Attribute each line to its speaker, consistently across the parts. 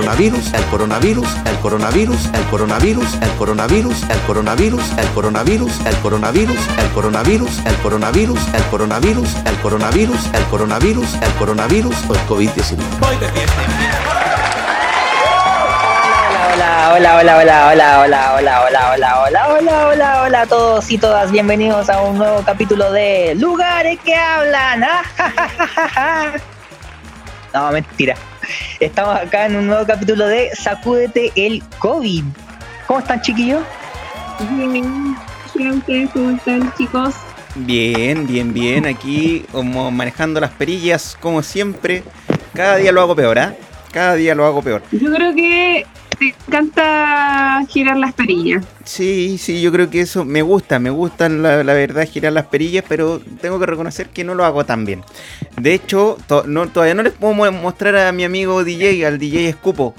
Speaker 1: Coronavirus, el coronavirus, el coronavirus, el coronavirus, el coronavirus, el coronavirus, el coronavirus, el coronavirus, el coronavirus, el coronavirus, el coronavirus, el coronavirus, el coronavirus, el coronavirus o el COVID-19.
Speaker 2: Voy de fiesta.
Speaker 3: Hola, hola, hola, hola, hola, hola, hola, hola, hola, hola, hola, hola, hola a todos y todas. Bienvenidos a un nuevo capítulo de Lugares que hablan. Ah. No, mentira. Estamos acá en un nuevo capítulo de Sacúdete el COVID. ¿Cómo están, chiquillos?
Speaker 4: Bien, Hola, ¿ustedes cómo están, chicos?
Speaker 5: Bien, bien, bien. Aquí como manejando las perillas, como siempre. Cada día lo hago peor, ¿ah? Cada día lo hago peor.
Speaker 4: Yo creo que te encanta girar las perillas.
Speaker 5: Sí, sí, yo creo que eso me gusta, me gusta la, la verdad girar las perillas, pero tengo que reconocer que no lo hago tan bien. De hecho, to- no, todavía no les puedo mu- mostrar a mi amigo DJ, al DJ Escupo.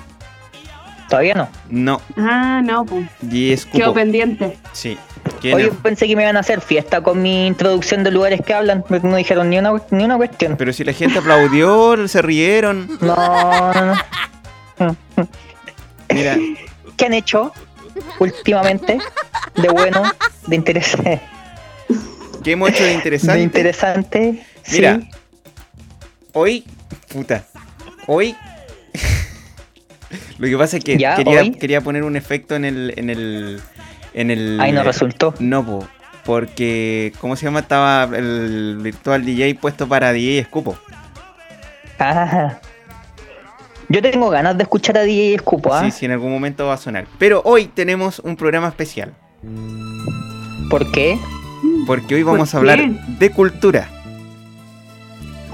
Speaker 3: Todavía no.
Speaker 5: No,
Speaker 4: Ah, no, pues.
Speaker 5: DJ
Speaker 4: Quedó
Speaker 5: Escupo.
Speaker 4: pendiente.
Speaker 5: Sí. ¿quién
Speaker 3: Hoy
Speaker 5: es?
Speaker 3: pensé que me iban a hacer fiesta con mi introducción de lugares que hablan, pero no dijeron ni una, ni una cuestión.
Speaker 5: Pero si la gente aplaudió, se rieron.
Speaker 3: No, no, no.
Speaker 5: Mira,
Speaker 3: ¿Qué han hecho últimamente de bueno, de interés,
Speaker 5: ¿qué hemos hecho de interesante?
Speaker 3: de interesante?
Speaker 5: Mira.
Speaker 3: Sí.
Speaker 5: Hoy, puta, hoy. Lo que pasa es que
Speaker 3: Ya,
Speaker 5: quería,
Speaker 3: hoy.
Speaker 5: quería poner un efecto en el. En el, en el
Speaker 3: Ahí no resultó.
Speaker 5: No, po, porque. ¿Cómo se llama? Estaba el virtual DJ puesto para DJ Escupo.
Speaker 3: Ah. Yo tengo ganas de escuchar a DJ Escupo, ¿ah?
Speaker 5: Sí, sí, en algún momento va a sonar. Pero hoy tenemos un programa especial.
Speaker 3: ¿Por qué?
Speaker 5: Porque hoy
Speaker 4: ¿Por
Speaker 5: vamos a hablar
Speaker 4: qué?
Speaker 5: de cultura.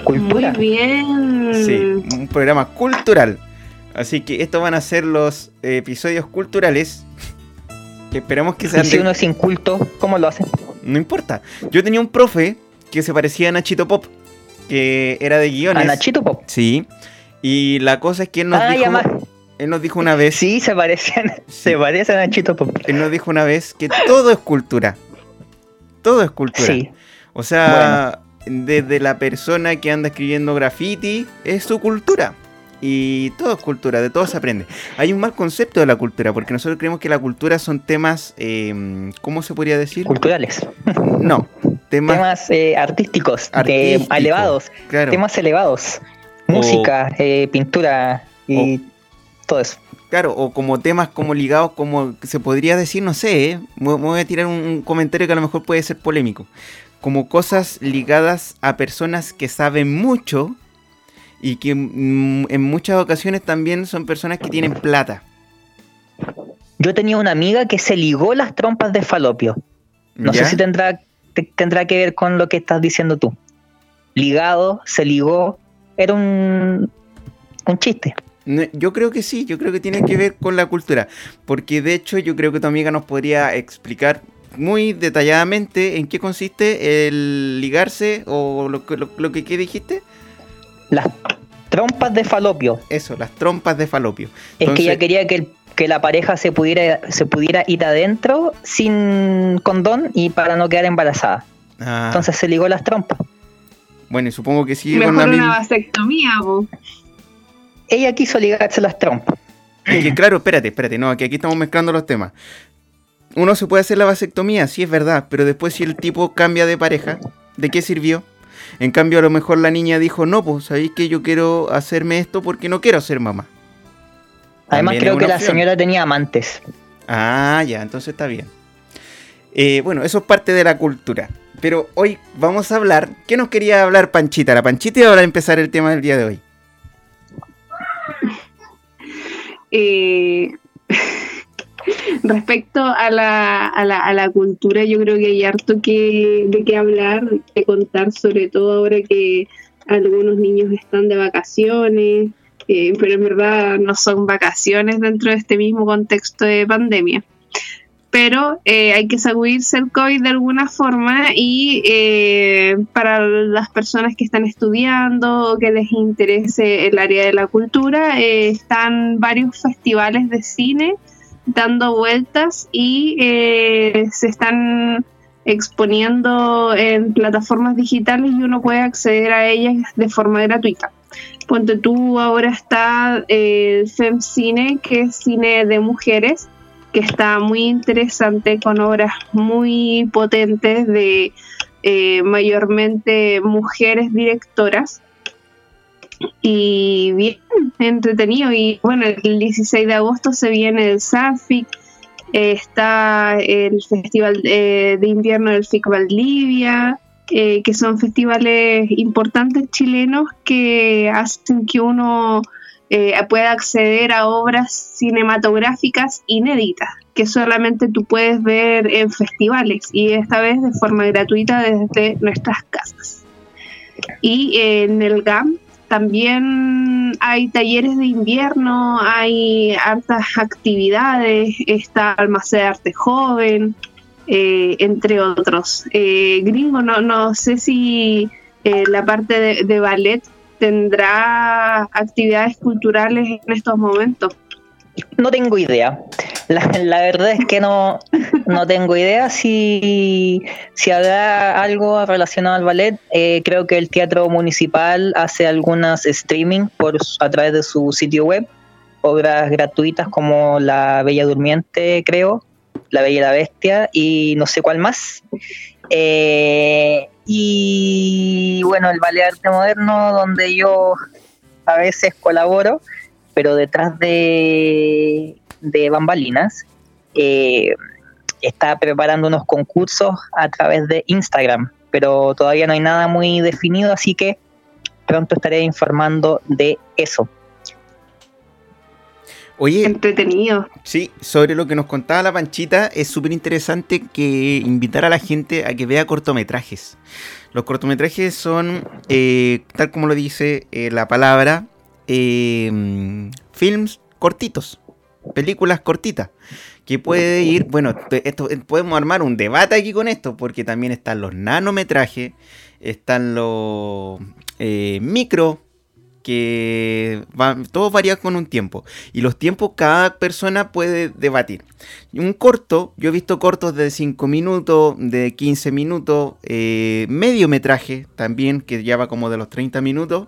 Speaker 3: Cultura.
Speaker 4: Muy bien.
Speaker 5: Sí, un programa cultural. Así que estos van a ser los episodios culturales. Que esperamos que
Speaker 3: Y
Speaker 5: sean
Speaker 3: si
Speaker 5: de-
Speaker 3: uno es inculto, ¿cómo lo hace?
Speaker 5: No importa. Yo tenía un profe que se parecía a Nachito Pop, que era de guiones.
Speaker 3: A Nachito Pop.
Speaker 5: Sí. Y la cosa es que él nos
Speaker 3: Ah,
Speaker 5: dijo. Él nos dijo una vez.
Speaker 3: Sí, se parecen.
Speaker 5: Sí.
Speaker 3: Se parecen a Nachito Pop.
Speaker 5: Él nos dijo una vez que todo es cultura. Todo es cultura.
Speaker 3: Sí.
Speaker 5: O sea, desde la persona que anda escribiendo graffiti, es su cultura. Y todo es cultura, de todo se aprende. Hay un mal concepto de la cultura, porque nosotros creemos que la cultura son temas, eh, ¿cómo se podría decir?
Speaker 3: Culturales.
Speaker 5: No, temas,
Speaker 3: Temas eh, artísticos, de- elevados.
Speaker 5: claro.
Speaker 3: Temas elevados. Música, eh, pintura y todo eso.
Speaker 5: Claro, o como temas como ligados, como se podría decir, no sé, ¿eh? me me voy a tirar un, comentario que a lo mejor puede ser polémico. Como cosas ligadas a personas que saben mucho y que mm, en muchas ocasiones también son personas que tienen plata.
Speaker 3: Yo tenía una amiga que se ligó las trompas de falopio. No
Speaker 5: ¿ya?
Speaker 3: sé si tendrá, te- tendrá que ver con lo que estás diciendo tú. Ligado, se ligó, era un, un chiste.
Speaker 5: Yo creo que sí, yo creo que tiene que ver con la cultura. Porque de hecho yo creo que tu amiga nos podría explicar muy detalladamente en qué consiste el ligarse o lo, que- lo, lo que ¿qué dijiste.
Speaker 3: Las trompas de falopio.
Speaker 5: Eso, las trompas de falopio.
Speaker 3: Es que ella quería que, el- que la pareja se pudiera, se pudiera ir adentro sin condón y para no quedar embarazada.
Speaker 5: Ah,
Speaker 3: Entonces se ligó las trompas.
Speaker 5: Bueno, y supongo que sí con
Speaker 4: Mejor
Speaker 5: la
Speaker 4: una
Speaker 5: misma.
Speaker 4: vasectomía, po.
Speaker 3: Ella quiso ligarse las trompas.
Speaker 5: Es que claro, espérate, espérate, no, que aquí estamos mezclando los temas. Uno se puede hacer la vasectomía, sí es verdad, pero después si el tipo cambia de pareja, ¿de qué sirvió? En cambio, a lo mejor la niña dijo, no, pues, ¿sabéis que yo quiero hacerme esto porque no quiero ser mamá?
Speaker 3: Además
Speaker 5: También
Speaker 3: creo que la señora tenía amantes.
Speaker 5: Ah, ya, entonces está bien. Eh, bueno, eso es parte de la cultura. Pero hoy vamos a hablar. ¿Qué nos quería hablar Panchita? La Panchita iba a empezar el tema del día de hoy.
Speaker 4: Eh, respecto a la, a, la, a la cultura, yo creo que hay harto que, de qué hablar, de contar, sobre todo ahora que algunos niños están de vacaciones, eh, pero en verdad no son vacaciones dentro de este mismo contexto de pandemia. Pero eh, hay que sacudirse el COVID de alguna forma y eh, para las personas que están estudiando o que les interese el área de la cultura, eh, están varios festivales de cine dando vueltas y eh, se están exponiendo en plataformas digitales y uno puede acceder a ellas de forma gratuita. Ponte tú, ahora está el FemCine, que es cine de mujeres, que está muy interesante con obras muy potentes de eh, mayormente mujeres directoras. Y bien, entretenido. Y bueno, el 16 de agosto se viene el SAFIC, está el Festival eh, de Invierno del FIC Valdivia, eh, que son festivales importantes chilenos que hacen que uno eh, pueda acceder a obras cinematográficas inéditas, que solamente tú puedes ver en festivales y esta vez de forma gratuita desde nuestras casas. Y en el GAM también hay talleres de invierno, hay hartas actividades, está Almacén de Arte Joven, eh, entre otros. Eh, gringo, no, no sé si eh, la parte de, de ballet tendrá actividades culturales en estos momentos.
Speaker 3: No tengo idea. La, verdad es que no, no tengo idea si, si habrá algo relacionado al ballet. Eh, creo que el Teatro Municipal hace algunas streaming por, a través de su sitio web, obras gratuitas como La Bella Durmiente, creo, La Bella y la Bestia y no sé cuál más. Eh, y bueno, el Ballet Arte Moderno, donde yo a veces colaboro, pero detrás de, de bambalinas, eh, está preparando unos concursos a través de Instagram, pero todavía no hay nada muy definido, así que pronto estaré informando de eso.
Speaker 5: Oye,
Speaker 4: Entretenido.
Speaker 5: sí, sobre lo que nos contaba la Panchita, es súper interesante que invitar a la gente a que vea cortometrajes. Los cortometrajes son, eh, tal como lo dice eh, la palabra, eh, films cortitos, películas cortitas, que puede ir, bueno, esto, podemos armar un debate aquí con esto, porque también están los nanometrajes, están los micro, que van, todos varían con un tiempo. Y los tiempos cada persona puede debatir. Y Un corto, yo he visto cortos de 5 minutos, de 15 minutos, eh, medio metraje también, que ya va como de los 30 minutos.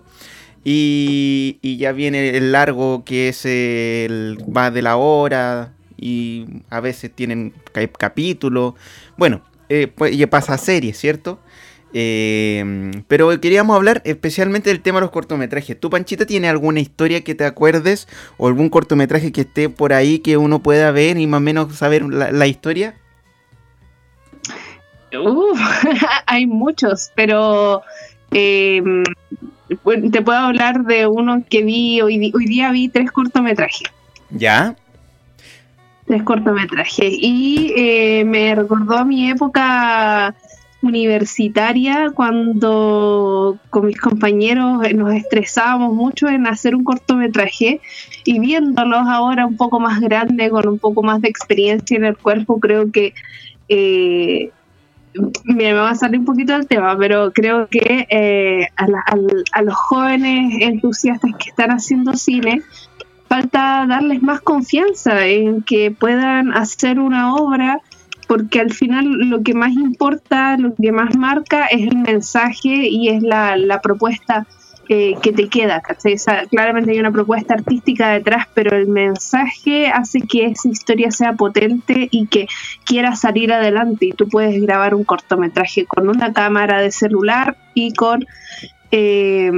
Speaker 5: Y, y ya viene el largo, que es el va de la hora. Y a veces tienen ca- capítulos. Bueno, eh, pues ya pasa a series, ¿cierto? Eh, pero queríamos hablar especialmente del tema de los cortometrajes. ¿Tú, Panchita, tienes alguna historia que te acuerdes o algún cortometraje que esté por ahí que uno pueda ver y más o menos saber la, la historia?
Speaker 4: Uh, hay muchos, pero eh, te puedo hablar de uno que vi hoy, hoy día vi tres cortometrajes.
Speaker 5: ¿Ya?
Speaker 4: Tres cortometrajes. Y eh, me recordó a mi época universitaria cuando con mis compañeros eh, nos estresábamos mucho en hacer un cortometraje y viéndolos ahora un poco más grande, con un poco más de experiencia en el cuerpo, creo que eh, me va a salir un poquito del tema, pero creo que eh, a, la- al- a los jóvenes entusiastas que están haciendo cine, falta darles más confianza en que puedan hacer una obra, porque al final lo que más importa, lo que más marca es el mensaje y es la, propuesta eh, que te queda. claramente hay una propuesta artística detrás, pero el mensaje hace que esa historia sea potente y que quiera salir adelante. Y tú puedes grabar un cortometraje con una cámara de celular y con eh,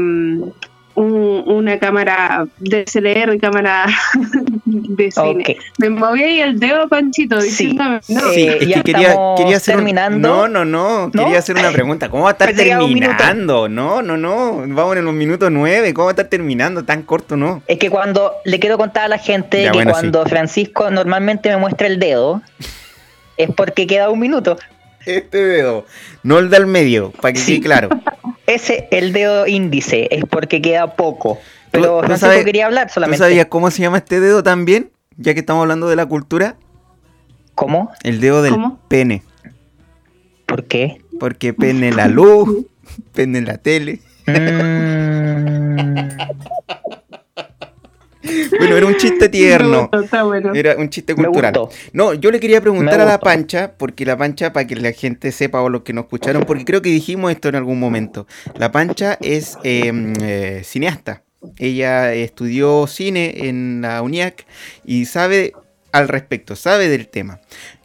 Speaker 4: un- una cámara de CLR y cámara de cine. Me moví ahí el dedo, Panchito,
Speaker 3: Sí.
Speaker 4: no.
Speaker 3: Sí. Eh, ya estamos
Speaker 5: hacer un-
Speaker 3: terminando.
Speaker 5: No, no, no,
Speaker 3: ¿No?
Speaker 5: quería hacer una pregunta. ¿Cómo va a estar
Speaker 3: minuto.
Speaker 5: terminando? No, no, no. Vamos en los minutos nueve. ¿Cómo va a estar terminando? Tan corto, no.
Speaker 3: Es que cuando le quiero contar a la gente
Speaker 5: Ya,
Speaker 3: que
Speaker 5: bueno,
Speaker 3: cuando Francisco normalmente me muestra el dedo, es porque queda un minuto.
Speaker 5: Este dedo, no el del medio, para que
Speaker 3: Sí.
Speaker 5: quede claro.
Speaker 3: ese, el dedo índice, es porque queda poco. Pero
Speaker 5: ¿Tú- tú
Speaker 3: Francisco
Speaker 5: sabes-
Speaker 3: quería hablar
Speaker 5: ¿Tú
Speaker 3: solamente.
Speaker 5: sabías cómo se llama este dedo también? Ya que estamos hablando de la cultura.
Speaker 3: ¿Cómo?
Speaker 5: El dedo del
Speaker 4: ¿Cómo?
Speaker 5: pene.
Speaker 3: ¿Por qué?
Speaker 5: Porque pene en la luz, pene en la tele.
Speaker 3: Mm,
Speaker 5: Bueno, era un chiste tierno.
Speaker 4: No, está bueno.
Speaker 5: Era un chiste cultural. No, yo le quería preguntar a la. Pancha, porque la Pancha, para que la gente sepa o los que nos escucharon, porque creo que dijimos esto en algún momento. La Pancha es eh, eh, cineasta. Ella estudió cine en la UNIAC y sabe al respecto, sabe del tema.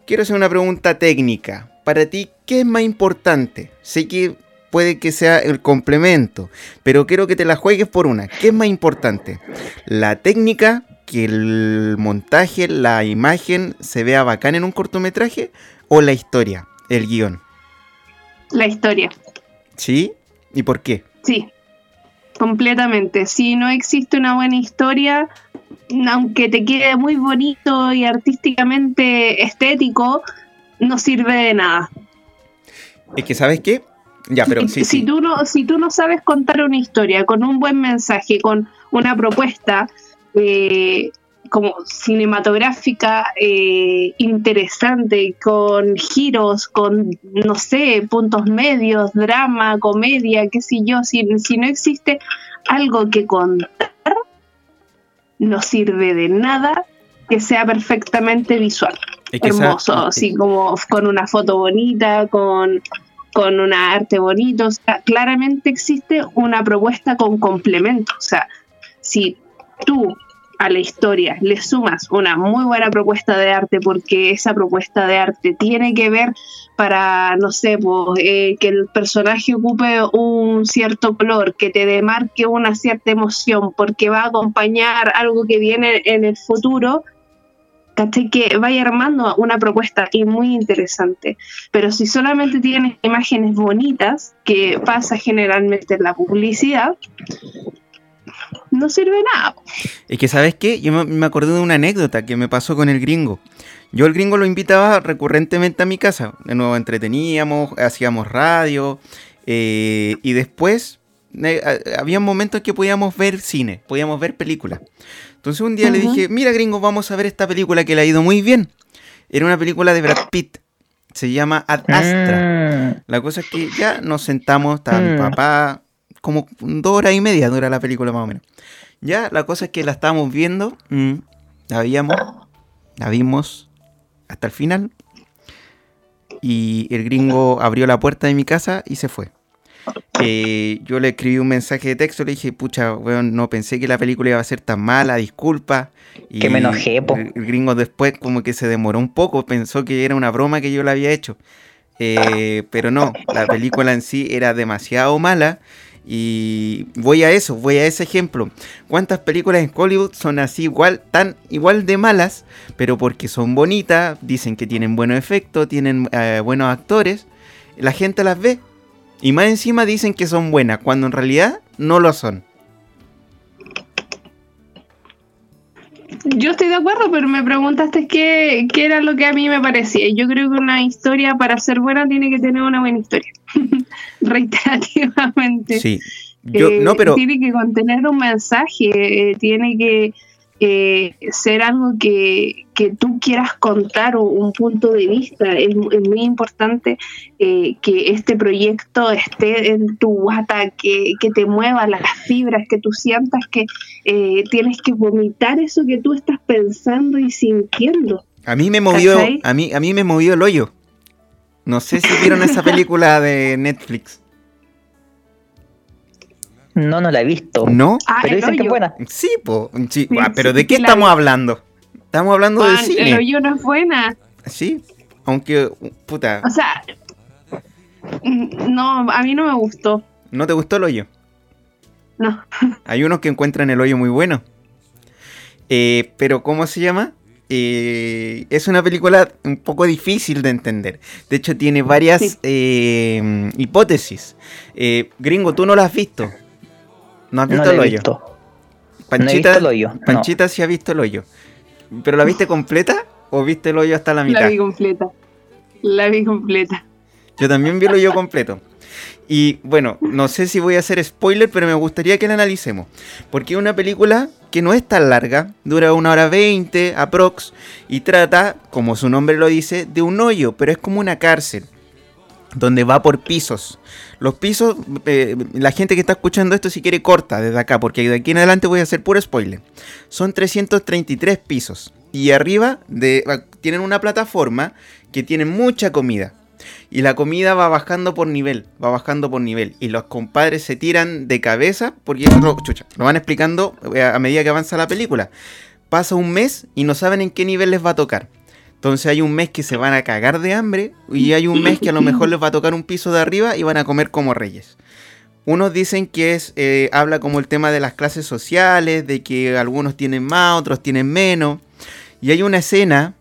Speaker 5: Quiero hacer una pregunta técnica. Para ti, ¿qué es más importante? Sé que puede que sea el complemento, pero quiero que te la juegues por una. ¿Qué es más importante? ¿La técnica, que el montaje, la imagen se vea bacán en un cortometraje? ¿O la historia, el guion?
Speaker 4: La historia.
Speaker 5: ¿Sí? ¿Y por qué?
Speaker 4: Sí, completamente. Si no existe una buena historia, aunque te quede muy bonito y artísticamente estético, no sirve de nada.
Speaker 5: Es que, ¿sabes qué? Ya, pero sí,
Speaker 4: si,
Speaker 5: sí.
Speaker 4: Tú no, si tú no sabes contar una historia con un buen mensaje, con una propuesta eh, como cinematográfica eh, interesante, con giros, con, no sé, puntos medios, drama, comedia, qué sé yo, si, si no existe algo que contar, no sirve de nada que sea perfectamente visual
Speaker 5: Es que esa-
Speaker 4: hermoso, así como con una foto bonita, con, con un arte bonito. O sea, claramente existe una propuesta con complemento. O sea, si tú a la historia le sumas una muy buena propuesta de arte, porque esa propuesta de arte tiene que ver para, no sé, pues, eh, que el personaje ocupe un cierto color, que te demarque una cierta emoción, porque va a acompañar algo que viene en el futuro, ¿cachai? Que vaya armando una propuesta y muy interesante. Pero si solamente tienes imágenes bonitas, que pasa generalmente en la publicidad, no sirve nada.
Speaker 5: Es que, ¿sabes qué? Yo me, acordé de una anécdota que me pasó con el gringo. Yo el gringo lo invitaba recurrentemente a mi casa. De nuevo entreteníamos, hacíamos radio. eh, y después eh, había momentos que podíamos ver cine, podíamos ver películas. Entonces un día le dije, mira gringo, vamos a ver esta película que le ha ido muy bien. Era una película de Brad Pitt. Se llama Ad Astra.
Speaker 3: mm,
Speaker 5: La cosa es que ya nos sentamos, estaba mi
Speaker 3: Mm.
Speaker 5: papá, como dos horas y media dura la película más o menos. Ya, la cosa es que la estábamos viendo, mm, la veíamos, la vimos hasta el final. Y el gringo abrió la puerta de mi casa y se fue. Eh, yo le escribí un mensaje de texto, le dije, pucha, weón, no pensé que la película iba a ser tan mala, disculpa. Y
Speaker 3: Que me enojé, po.
Speaker 5: El, el gringo después como que se demoró un poco, pensó que era una broma que yo le había hecho. Eh, pero no, la película en sí era demasiado mala. Y voy a eso, voy a ese ejemplo. ¿Cuántas películas en Hollywood son así igual, tan igual de malas, pero porque son bonitas, dicen que tienen buenos efectos, tienen eh, buenos actores, la gente las ve. Y más encima dicen que son buenas, cuando en realidad no lo son.
Speaker 4: Yo estoy de acuerdo, pero me preguntaste qué, qué era lo que a mí me parecía. Yo creo que una historia para ser buena tiene que tener una buena historia. Reiterativamente.
Speaker 5: Sí. Yo,
Speaker 4: Eh,
Speaker 5: no, pero
Speaker 4: Tiene que contener un mensaje, eh, tiene que eh, ser algo que, que tú quieras contar o un punto de vista. Es, es muy importante eh, que este proyecto esté en tu guata, que, que te mueva las fibras, que tú sientas que eh, tienes que vomitar eso que tú estás pensando y sintiendo.
Speaker 5: a mí me movió,
Speaker 4: ¿cachai?
Speaker 5: a mí, a mí me movió el hoyo. No sé si vieron esa película de Netflix.
Speaker 3: No, no la he visto.
Speaker 5: ¿No?
Speaker 4: Ah,
Speaker 3: Pero
Speaker 4: el
Speaker 3: dicen que es buena.
Speaker 5: Sí, po. Sí,
Speaker 4: Sí,
Speaker 5: ah, pero ¿de qué estamos
Speaker 4: vi.
Speaker 5: hablando? Estamos hablando de
Speaker 4: Juan, el
Speaker 5: cine.
Speaker 4: hoyo no es buena.
Speaker 5: Sí, aunque, puta,
Speaker 4: O sea, no, a mí no me gustó.
Speaker 5: ¿no te gustó el hoyo?
Speaker 4: No.
Speaker 5: Hay unos que encuentran el hoyo muy bueno. Eh, pero, ¿cómo se llama? Eh, es una película un poco difícil de entender. De hecho, tiene varias
Speaker 4: Sí.
Speaker 5: eh, hipótesis. Eh, gringo, tú no la has visto. No has
Speaker 3: No
Speaker 5: visto el hoyo.
Speaker 3: visto. No he
Speaker 5: Panchita,
Speaker 3: visto el hoyo. no.
Speaker 5: Panchita sí ha visto el hoyo. ¿Pero la viste completa o viste el hoyo hasta la mitad?
Speaker 4: La vi completa. La vi completa.
Speaker 5: Yo también vi el hoyo completo. Y bueno, no sé si voy a hacer spoiler, pero me gustaría que la analicemos. Porque es una película que no es tan larga, dura una hora veinte, aprox, y trata, como su nombre lo dice, de un hoyo, pero es como una cárcel donde va por pisos. Los pisos, eh, la gente que está escuchando esto si quiere corta desde acá, porque de aquí en adelante voy a hacer puro spoiler. Son 333 pisos. Y arriba de, ah, tienen una plataforma que tiene mucha comida. Y la comida va bajando por nivel, va bajando por nivel. Y los compadres se tiran de cabeza, porque lo, chucha, lo van explicando eh, a medida que avanza la película. Pasa un mes y no saben en qué nivel les va a tocar. Entonces hay un mes que se van a cagar de hambre y hay un mes que a lo mejor les va a tocar un piso de arriba y van a comer como reyes. Unos dicen que es, eh, habla como el tema de las clases sociales, de que algunos tienen más, otros tienen menos. Y hay una escena.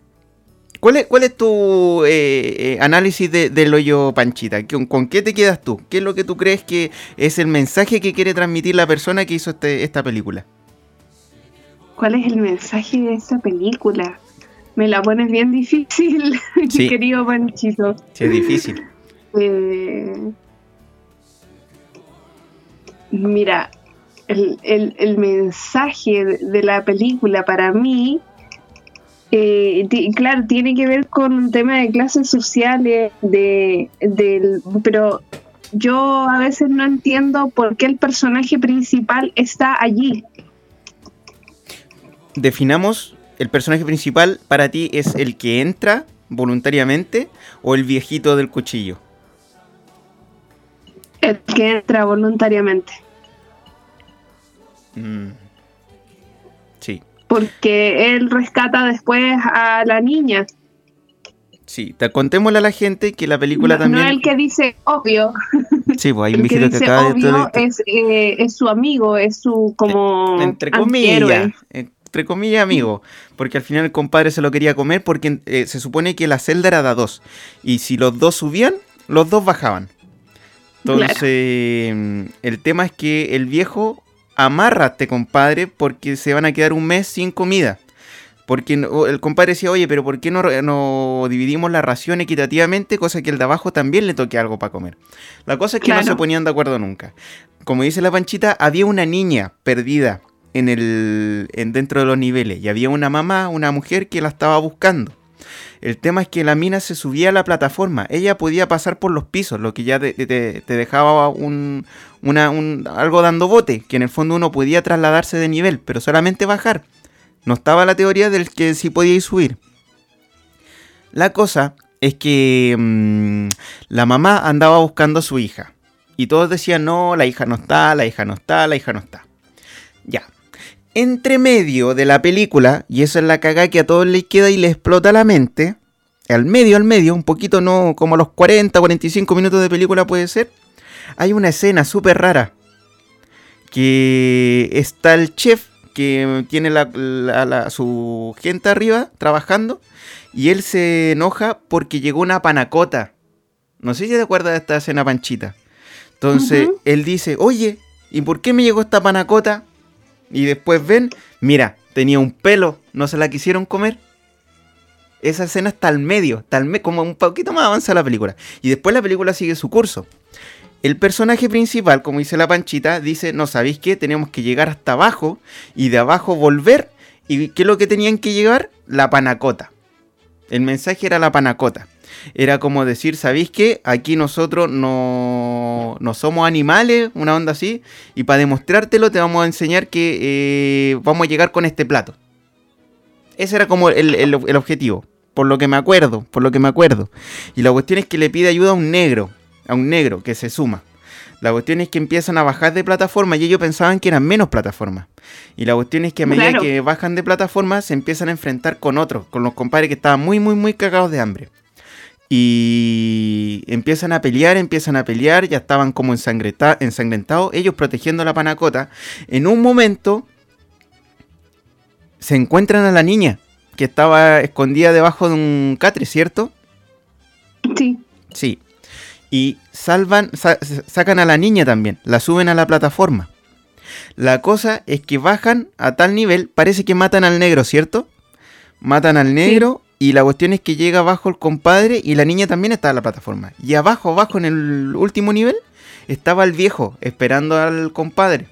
Speaker 5: ¿Cuál es, cuál es tu eh, eh, análisis de- del hoyo Panchita? ¿Con, con qué te quedas tú? ¿Qué es lo que tú crees que es el mensaje que quiere transmitir la persona que hizo este- esta película?
Speaker 4: ¿Cuál es el mensaje de esta película? Me la pones bien difícil, mi
Speaker 5: Sí.
Speaker 4: querido Panchito.
Speaker 5: Sí, es difícil.
Speaker 4: Eh, mira, el, el- el mensaje de, de la película para mí, eh, claro, tiene que ver con un tema de clases sociales, de, del, pero yo a veces no entiendo por qué el personaje principal está allí.
Speaker 5: Definamos, el personaje principal para ti es el que entra voluntariamente o el viejito del cuchillo.
Speaker 4: El que entra voluntariamente.
Speaker 5: Mm. Sí,
Speaker 4: Porque él rescata después a la niña.
Speaker 5: sí. Te contémosle a la gente que la película
Speaker 4: no,
Speaker 5: también.
Speaker 4: no el que dice obvio.
Speaker 5: Sí, pues hay un
Speaker 4: El que
Speaker 5: viejito que,
Speaker 4: dice
Speaker 5: acaba de
Speaker 4: obvio
Speaker 5: todo-
Speaker 4: es, eh, es su amigo, es su como
Speaker 5: entre comillas, entre comillas, amigo, porque al final el compadre se lo quería comer porque eh, se supone que la celda era de dos y si los dos subían, los dos bajaban. Entonces, mm, el tema es que el viejo amarra a este compadre porque se van a quedar un mes sin comida. Porque no- el compadre decía, oye, pero ¿por qué no, no dividimos la ración equitativamente? Cosa que el de abajo también le toque algo para comer. La cosa es que no se ponían de acuerdo nunca. Como dice la panchita, había una niña perdida en el, en dentro de los niveles. Y había una mamá, una mujer que la estaba buscando. El tema es que la mina se subía a la plataforma. Ella podía pasar por los pisos, lo que ya te, te- dejaba un, una- un- algo dando bote, que en el fondo uno podía trasladarse de nivel, pero solamente bajar. No estaba la teoría del que sí podíais subir. La cosa es que mm, la mamá andaba buscando a su hija. Y todos decían, no, la hija no está, la hija no está, la hija no está. Ya. Entre medio de la película, y eso es la cagada que a todos les queda y les explota la mente, al medio, al medio, un poquito no, como los 40, 45 minutos de película puede ser, hay una escena súper rara. Que está el chef que tiene la- la- la- su gente arriba trabajando y él se enoja porque llegó una panacota. No sé si te acuerdas de esta escena panchita. Entonces él dice, oye, ¿y por qué me llegó esta panacota? Y después ven, mira, tenía un pelo, no se la quisieron comer. Esa escena está al medio, está al me- como un poquito más avanza la película. Y después la película sigue su curso. El personaje principal, como dice la panchita, dice, no sabéis qué, tenemos que llegar hasta abajo y de abajo volver. ¿Y qué es lo que tenían que llevar? La panacota. El mensaje era la panacota. Era como decir, ¿sabéis qué? Aquí nosotros no, no somos animales, una onda así. Y para demostrártelo te vamos a enseñar que eh, vamos a llegar con este plato. Ese era como el, el- el objetivo. Por lo que me acuerdo, por lo que me acuerdo. Y la cuestión es que le pide ayuda a un negro. A un negro que se suma. La cuestión es que empiezan a bajar de plataforma y ellos pensaban que eran menos plataformas. Y la cuestión es que a medida
Speaker 4: Claro.
Speaker 5: que bajan de plataforma se empiezan a enfrentar con otros, con los compadres que estaban muy, muy, muy cagados de hambre. Y empiezan a pelear, empiezan a pelear, ya estaban como ensangrenta- ensangrentados, ellos protegiendo la panacota. En un momento se encuentran a la niña que estaba escondida debajo de un catre, ¿cierto?
Speaker 4: Sí,
Speaker 5: Sí. Y salvan, sa- sacan a la niña también, la suben a la plataforma. La cosa es que bajan a tal nivel, parece que matan al negro, ¿cierto? Matan al negro Y la cuestión es que llega abajo el compadre y la niña también está en la plataforma. Y abajo, abajo, en el último nivel, estaba el viejo esperando al compadre.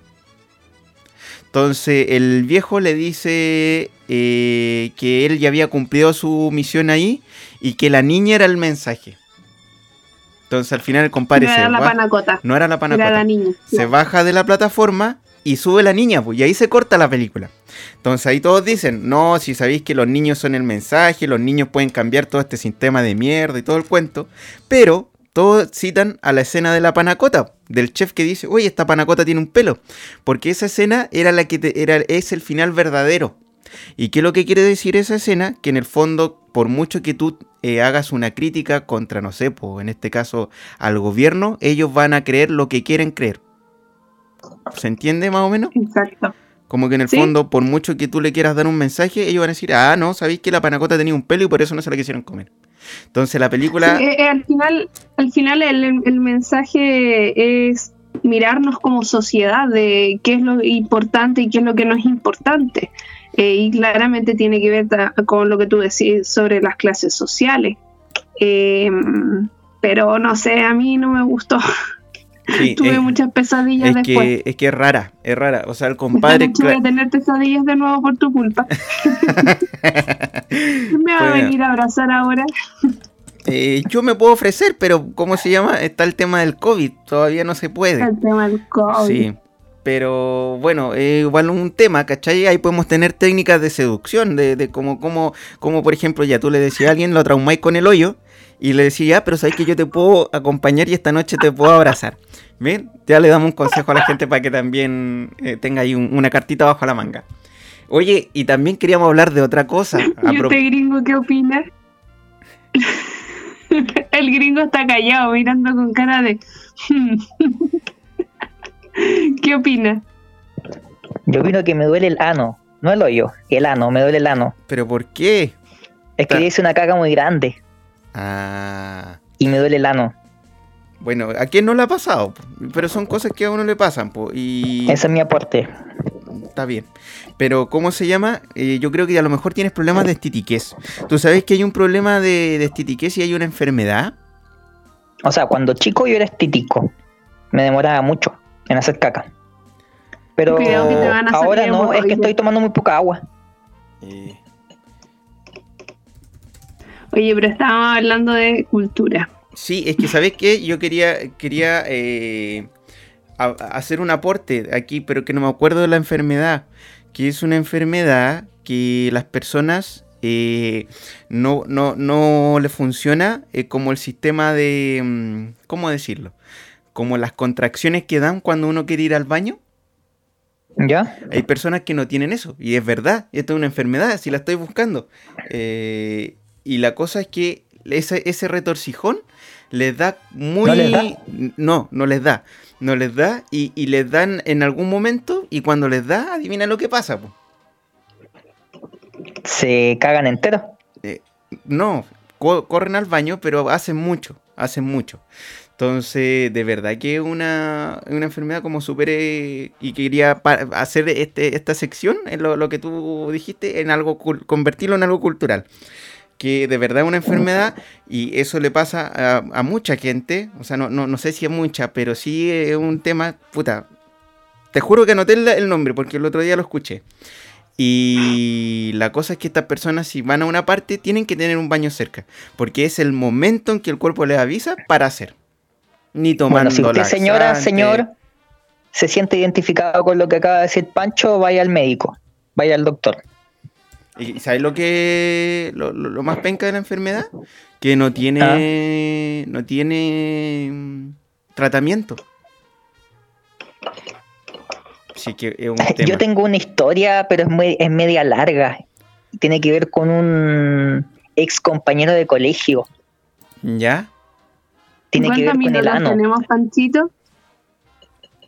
Speaker 5: Entonces el viejo le dice eh, que él ya había cumplido su misión ahí y que la niña era el mensaje. Entonces al final el compadre
Speaker 4: No
Speaker 5: se
Speaker 4: era la panacota.
Speaker 5: no era la panacota.
Speaker 4: Era la niña.
Speaker 5: Se baja de la plataforma y sube la niña, pues, y ahí se corta la película. Entonces ahí todos dicen, no, si sabéis que los niños son el mensaje, los niños pueden cambiar todo este sistema de mierda y todo el cuento, pero todos citan a la escena de la panacota, del chef que dice, oye, esta panacota tiene un pelo, porque esa escena era la que te- era, es el final verdadero. ¿Y qué es lo que quiere decir esa escena? Que en el fondo, por mucho que tú eh, hagas una crítica contra, no sé, pues, en este caso al gobierno, ellos van a creer lo que quieren creer. ¿Se entiende más o menos?
Speaker 4: Exacto.
Speaker 5: Como que en el
Speaker 4: Sí.
Speaker 5: fondo, por mucho que tú le quieras dar un mensaje, ellos van a decir, ah, no, sabéis que la panacota tenía un pelo y por eso no se la quisieron comer. Entonces la película...
Speaker 4: Eh, eh, al final, al final el, el mensaje es mirarnos como sociedad de qué es lo importante y qué es lo que no es importante. Eh, y claramente tiene que ver con lo que tú decís sobre las clases sociales. Eh, pero no sé, a mí no me gustó.
Speaker 5: sí,
Speaker 4: Tuve
Speaker 5: es,
Speaker 4: muchas pesadillas
Speaker 5: es
Speaker 4: después.
Speaker 5: que, es que es rara, es rara. O sea, el
Speaker 4: Esta
Speaker 5: compadre...
Speaker 4: noche voy a tener pesadillas de nuevo por tu culpa. me va a venir a abrazar ahora.
Speaker 5: Eh, yo me puedo ofrecer, pero ¿cómo se llama? Está el tema del COVID, todavía no se puede.
Speaker 4: El tema del COVID.
Speaker 5: Sí, pero bueno, eh, igual un tema, ¿cachai? Ahí podemos tener técnicas de seducción, de, de como, como, como por ejemplo, ya tú le decías a alguien, lo traumáis con el hoyo, y le decís, ya, pero sabes que yo te puedo acompañar y esta noche te puedo abrazar. ¿Ven? Ya le damos un consejo a la gente para que también eh, tenga ahí un- una cartita bajo la manga. Oye, y también queríamos hablar de otra cosa.
Speaker 4: ¿Y
Speaker 5: pro-
Speaker 4: este gringo qué opina? El gringo está callado, mirando con cara de. "Hmm". ¿Qué opina?
Speaker 3: Yo opino que me duele el ano, no el hoyo, el ano, me duele el ano.
Speaker 5: ¿Pero por qué?
Speaker 3: Es que le hice una caga muy grande
Speaker 5: Ah...
Speaker 3: y me duele el ano.
Speaker 5: Bueno, ¿a quién no le ha pasado? Pero son cosas que a uno le pasan, po, y
Speaker 3: Ese es mi aporte.
Speaker 5: está bien. Pero, ¿cómo se llama? Eh, yo creo que a lo mejor tienes problemas de estitiquez. ¿Tú sabes que hay un problema de, de estitiquez y hay una enfermedad?
Speaker 3: O sea, cuando chico yo era estítico. Me demoraba mucho en hacer caca. Pero
Speaker 4: Cuidado que te van a salir
Speaker 3: ahora no, es que estoy tomando muy poca agua.
Speaker 5: Eh,
Speaker 4: Oye, pero estábamos hablando de cultura.
Speaker 5: sí, es que, ¿sabes qué? Yo quería, quería eh, a- a hacer un aporte aquí, pero que no me acuerdo de la enfermedad. Que es una enfermedad que las personas eh, no, no, no le funciona eh, como el sistema de... mm, ¿Cómo decirlo? Como las contracciones que dan cuando uno quiere ir al baño.
Speaker 3: ¿Ya?
Speaker 5: Hay personas que no tienen eso. Y es verdad. Esto es una enfermedad. Si la estoy buscando. Eh, y la cosa es que ese, ese retorcijón les da muy...
Speaker 3: ¿No les da?
Speaker 5: No, no les da. No les da. Y, y les dan en algún momento. Y cuando les da, adivina lo que pasa. po.
Speaker 3: Se cagan enteros.
Speaker 5: No, co- corren al baño, pero hacen mucho. Hacen mucho. Entonces, de verdad que es una, una enfermedad como súper... eh, y quería hacer este, esta sección, en lo, lo que tú dijiste, en algo, cul- convertirlo en algo cultural. Que de verdad es una enfermedad y eso le pasa a, a mucha gente. O sea, no, no, no sé si es mucha, pero sí es un tema... Puta, te juro que anoté el, el nombre porque el otro día lo escuché. Y la cosa es que estas personas, si van a una parte, tienen que tener un baño cerca. Porque es el momento en que el cuerpo les avisa para hacer. Ni tomando
Speaker 3: Bueno, si usted, señora, señor, se siente identificado con lo que acaba de decir Pancho, vaya al médico, vaya al doctor.
Speaker 5: ¿Y sabes lo que lo, lo- lo más penca de la enfermedad? Que no tiene no tiene mm, tratamiento. Sí que es un tema.
Speaker 3: Yo tengo una historia, pero es, muy, es media larga. Tiene que ver con un ex compañero de colegio.
Speaker 5: ¿Ya?
Speaker 3: Tiene que ver
Speaker 4: ¿Cuántos
Speaker 3: con el
Speaker 4: minutos
Speaker 3: ano.
Speaker 4: tenemos, Panchito?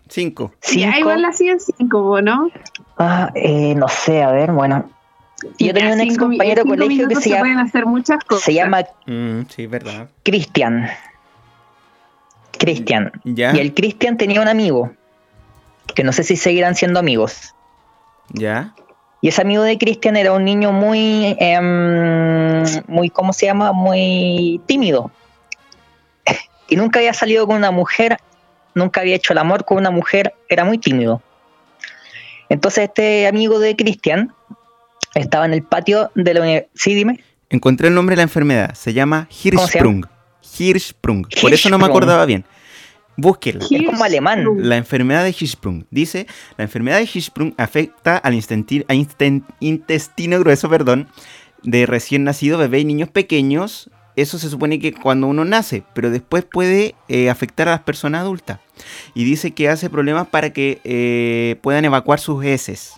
Speaker 5: Cinco.
Speaker 4: Ya,
Speaker 3: Cinco.
Speaker 4: igual así en cinco, ¿no?
Speaker 3: Ah, eh, no sé, a ver, bueno. Yo tenía un ex compañero de colegio que
Speaker 4: minutos
Speaker 3: se llama,
Speaker 4: hacer muchas cosas.
Speaker 3: se llama
Speaker 5: Mm, sí, verdad.
Speaker 3: Cristian. Cristian. Y el Cristian tenía un amigo, que no sé si seguirán siendo amigos.
Speaker 5: ¿Ya?
Speaker 3: Y ese amigo de Cristian era un niño muy em, muy, ¿cómo se llama? Muy tímido. Y nunca había salido con una mujer, nunca había hecho el amor con una mujer, era muy tímido. Entonces este amigo de Cristian estaba en el patio de la universidad. Sí, dime.
Speaker 5: Encontré el nombre de la enfermedad. Se llama? Hirschsprung. Hirschsprung. Por eso no me acordaba bien. Búsquela.
Speaker 3: Es como alemán.
Speaker 5: La enfermedad de Hirschsprung. Dice, la enfermedad de Hirschsprung afecta al intestino grueso, perdón, de recién nacido, bebé y niños pequeños. Eso se supone que cuando uno nace, pero después puede eh, afectar a las personas adultas. Y dice que hace problemas para que eh, puedan evacuar sus heces.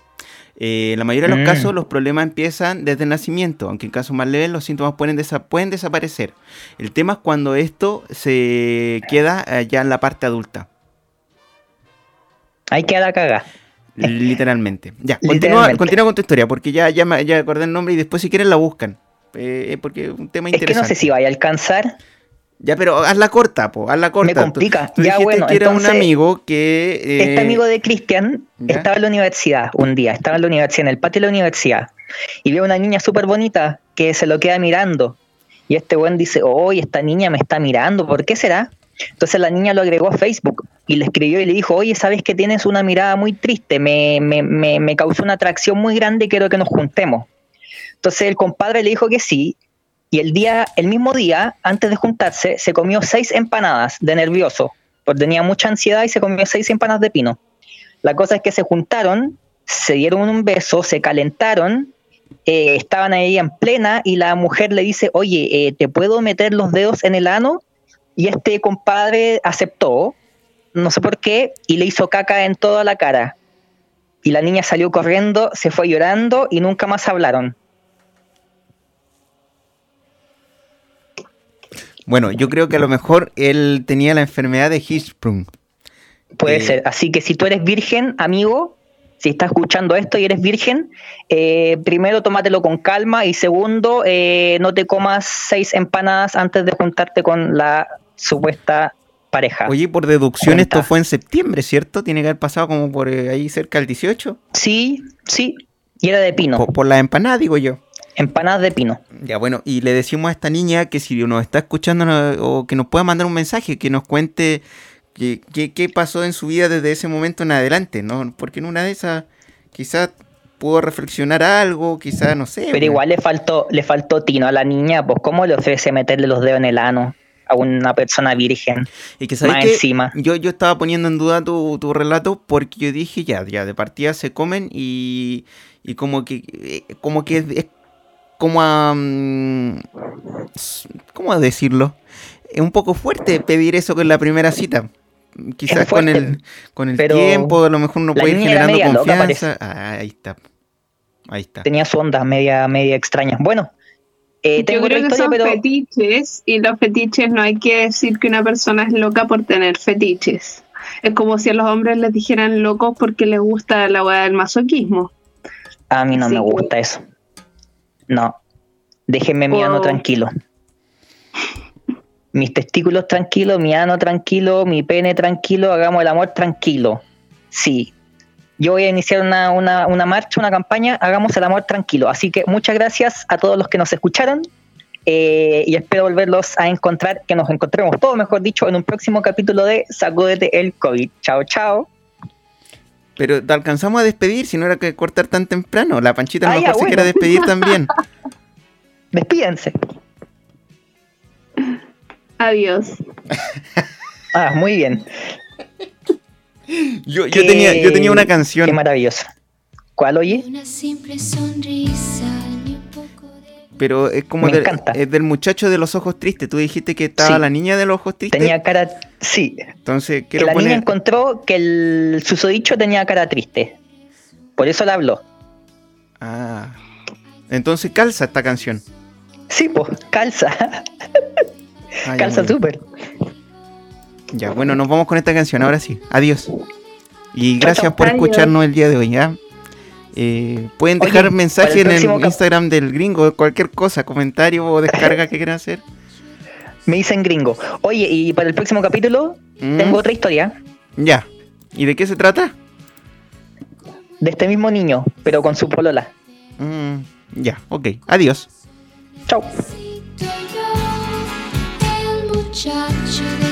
Speaker 5: Eh, en la mayoría de los
Speaker 3: Mm.
Speaker 5: casos los problemas empiezan desde el nacimiento, aunque en casos más leves los síntomas pueden, desa- pueden desaparecer. El tema es cuando esto se queda eh, ya en la parte adulta.
Speaker 3: Hay que la caga.
Speaker 5: Literalmente. Ya, continúa,
Speaker 3: Literalmente.
Speaker 5: continúa con tu historia, porque ya, ya, ya acordé el nombre y después si quieren la buscan. Eh, porque es un tema
Speaker 3: Es que no
Speaker 5: interesante.
Speaker 3: sé si vaya a alcanzar.
Speaker 5: Ya, pero hazla corta, po, hazla corta.
Speaker 3: Me complica.
Speaker 5: Tú,
Speaker 3: Ya, bueno,
Speaker 5: que era un
Speaker 3: entonces,
Speaker 5: amigo que... eh,
Speaker 3: Este amigo de Cristian estaba en la universidad un día, estaba en la universidad, en el patio de la universidad, y ve a una niña súper bonita que se lo queda mirando. Y este buen dice, oye, esta niña me está mirando, ¿por qué será? Entonces la niña lo agregó a Facebook y le escribió y le dijo, oye, sabes que tienes una mirada muy triste, me, me, me, me causó una atracción muy grande, quiero que nos juntemos. Entonces el compadre le dijo que sí, y el día, el mismo día, antes de juntarse, se comió seis empanadas de nervioso, porque tenía mucha ansiedad y se comió seis empanadas de pino. La cosa es que se juntaron, se dieron un beso, se calentaron, eh, estaban ahí en plena y la mujer le dice, oye, eh, ¿te puedo meter los dedos en el ano? Y este compadre aceptó, no sé por qué, y le hizo caca en toda la cara. Y la niña salió corriendo, se fue llorando y nunca más hablaron.
Speaker 5: Bueno, yo creo que a lo mejor él tenía la enfermedad de Hirschsprung.
Speaker 3: Puede
Speaker 5: Eh,
Speaker 3: ser. Así que si tú eres virgen, amigo, si estás escuchando esto y eres virgen, eh, primero tómatelo con calma y segundo, eh, no te comas seis empanadas antes de juntarte con la supuesta pareja.
Speaker 5: Oye, por deducción
Speaker 3: Cuenta.
Speaker 5: esto fue en septiembre, ¿cierto? Tiene que haber pasado como por eh, ahí cerca del 18.
Speaker 3: Sí, sí. Y era de pino.
Speaker 5: Por, por la empanada, digo yo.
Speaker 3: Empanadas de pino.
Speaker 5: Ya, bueno, y le decimos a esta niña que si nos está escuchando o que nos pueda mandar un mensaje, que nos cuente qué, qué- qué pasó en su vida desde ese momento en adelante, ¿no? Porque en una de esas quizás pudo reflexionar algo, quizás, no sé.
Speaker 3: Pero
Speaker 5: bueno.
Speaker 3: igual le faltó, le faltó tino a la niña, pues ¿cómo le ofrece meterle los dedos en el ano a una persona virgen?
Speaker 5: Y que sabes
Speaker 3: más
Speaker 5: que
Speaker 3: encima.
Speaker 5: yo, yo estaba poniendo en duda tu, tu relato porque yo dije ya, ya, de partida se comen y, y como que eh, como que es como a mm, ¿cómo decirlo? Es un poco fuerte pedir eso con la primera cita. Quizás con el con el tiempo a lo mejor uno
Speaker 3: la
Speaker 5: puede ir generando
Speaker 3: loca,
Speaker 5: confianza. Ah, ahí está. Ahí está.
Speaker 3: Tenía su onda media, media extraña. Bueno, eh,
Speaker 4: Yo
Speaker 3: tengo otra
Speaker 4: creo que son
Speaker 3: pero
Speaker 4: fetiches y los fetiches no hay que decir que una persona es loca por tener fetiches. Es como si a los hombres les dijeran locos porque les gusta la weá del masoquismo.
Speaker 3: a mí no
Speaker 4: Así
Speaker 3: me
Speaker 4: que-
Speaker 3: gusta eso. No, déjenme mi ano
Speaker 4: Oh.
Speaker 3: tranquilo. Mis testículos tranquilos, mi ano tranquilo, mi pene tranquilo, hagamos el amor tranquilo. Sí. Yo voy a iniciar una, una, una marcha, una campaña, hagamos el amor tranquilo. Así que muchas gracias a todos los que nos escucharon eh, y espero volverlos a encontrar, que nos encontremos todos, mejor dicho, en un próximo capítulo de Sacúdete el COVID. Chao, chao.
Speaker 5: Pero te alcanzamos a despedir, si no era que cortar tan temprano. La panchita a lo
Speaker 3: ya,
Speaker 5: mejor se
Speaker 3: bueno.
Speaker 5: quiere despedir también.
Speaker 3: Despídense.
Speaker 4: Adiós.
Speaker 3: Ah, muy bien.
Speaker 5: Yo, tenía, yo tenía una canción.
Speaker 3: Qué maravilloso. ¿Cuál oye?
Speaker 6: Una simple sonrisa,
Speaker 5: Pero es como del, es del muchacho de los ojos tristes. Tú dijiste que estaba
Speaker 3: Sí.
Speaker 5: la niña de los ojos tristes.
Speaker 3: Tenía cara. Sí.
Speaker 5: Entonces
Speaker 3: Que
Speaker 5: quiero
Speaker 3: la niña encontró que el susodicho tenía cara triste. Por eso la habló.
Speaker 5: Ah. Entonces calza esta canción.
Speaker 3: Sí, pues, calza.
Speaker 5: Ah,
Speaker 3: calza súper.
Speaker 5: Ya, bueno, nos vamos con esta canción. Ahora sí. Adiós. Y gracias por escucharnos el día de hoy. ¿ya? Eh, pueden
Speaker 3: Oye,
Speaker 5: dejar mensaje en el Instagram del gringo, cualquier cosa, comentario o descarga que quieran hacer.
Speaker 3: Me dicen gringo. Oye, y para el próximo capítulo
Speaker 5: Mm,
Speaker 3: tengo otra historia
Speaker 5: Ya. ¿Y de qué se trata?
Speaker 3: de este mismo niño, pero con su polola.
Speaker 5: Mm, ya, ok. Adiós.
Speaker 6: Muchacho de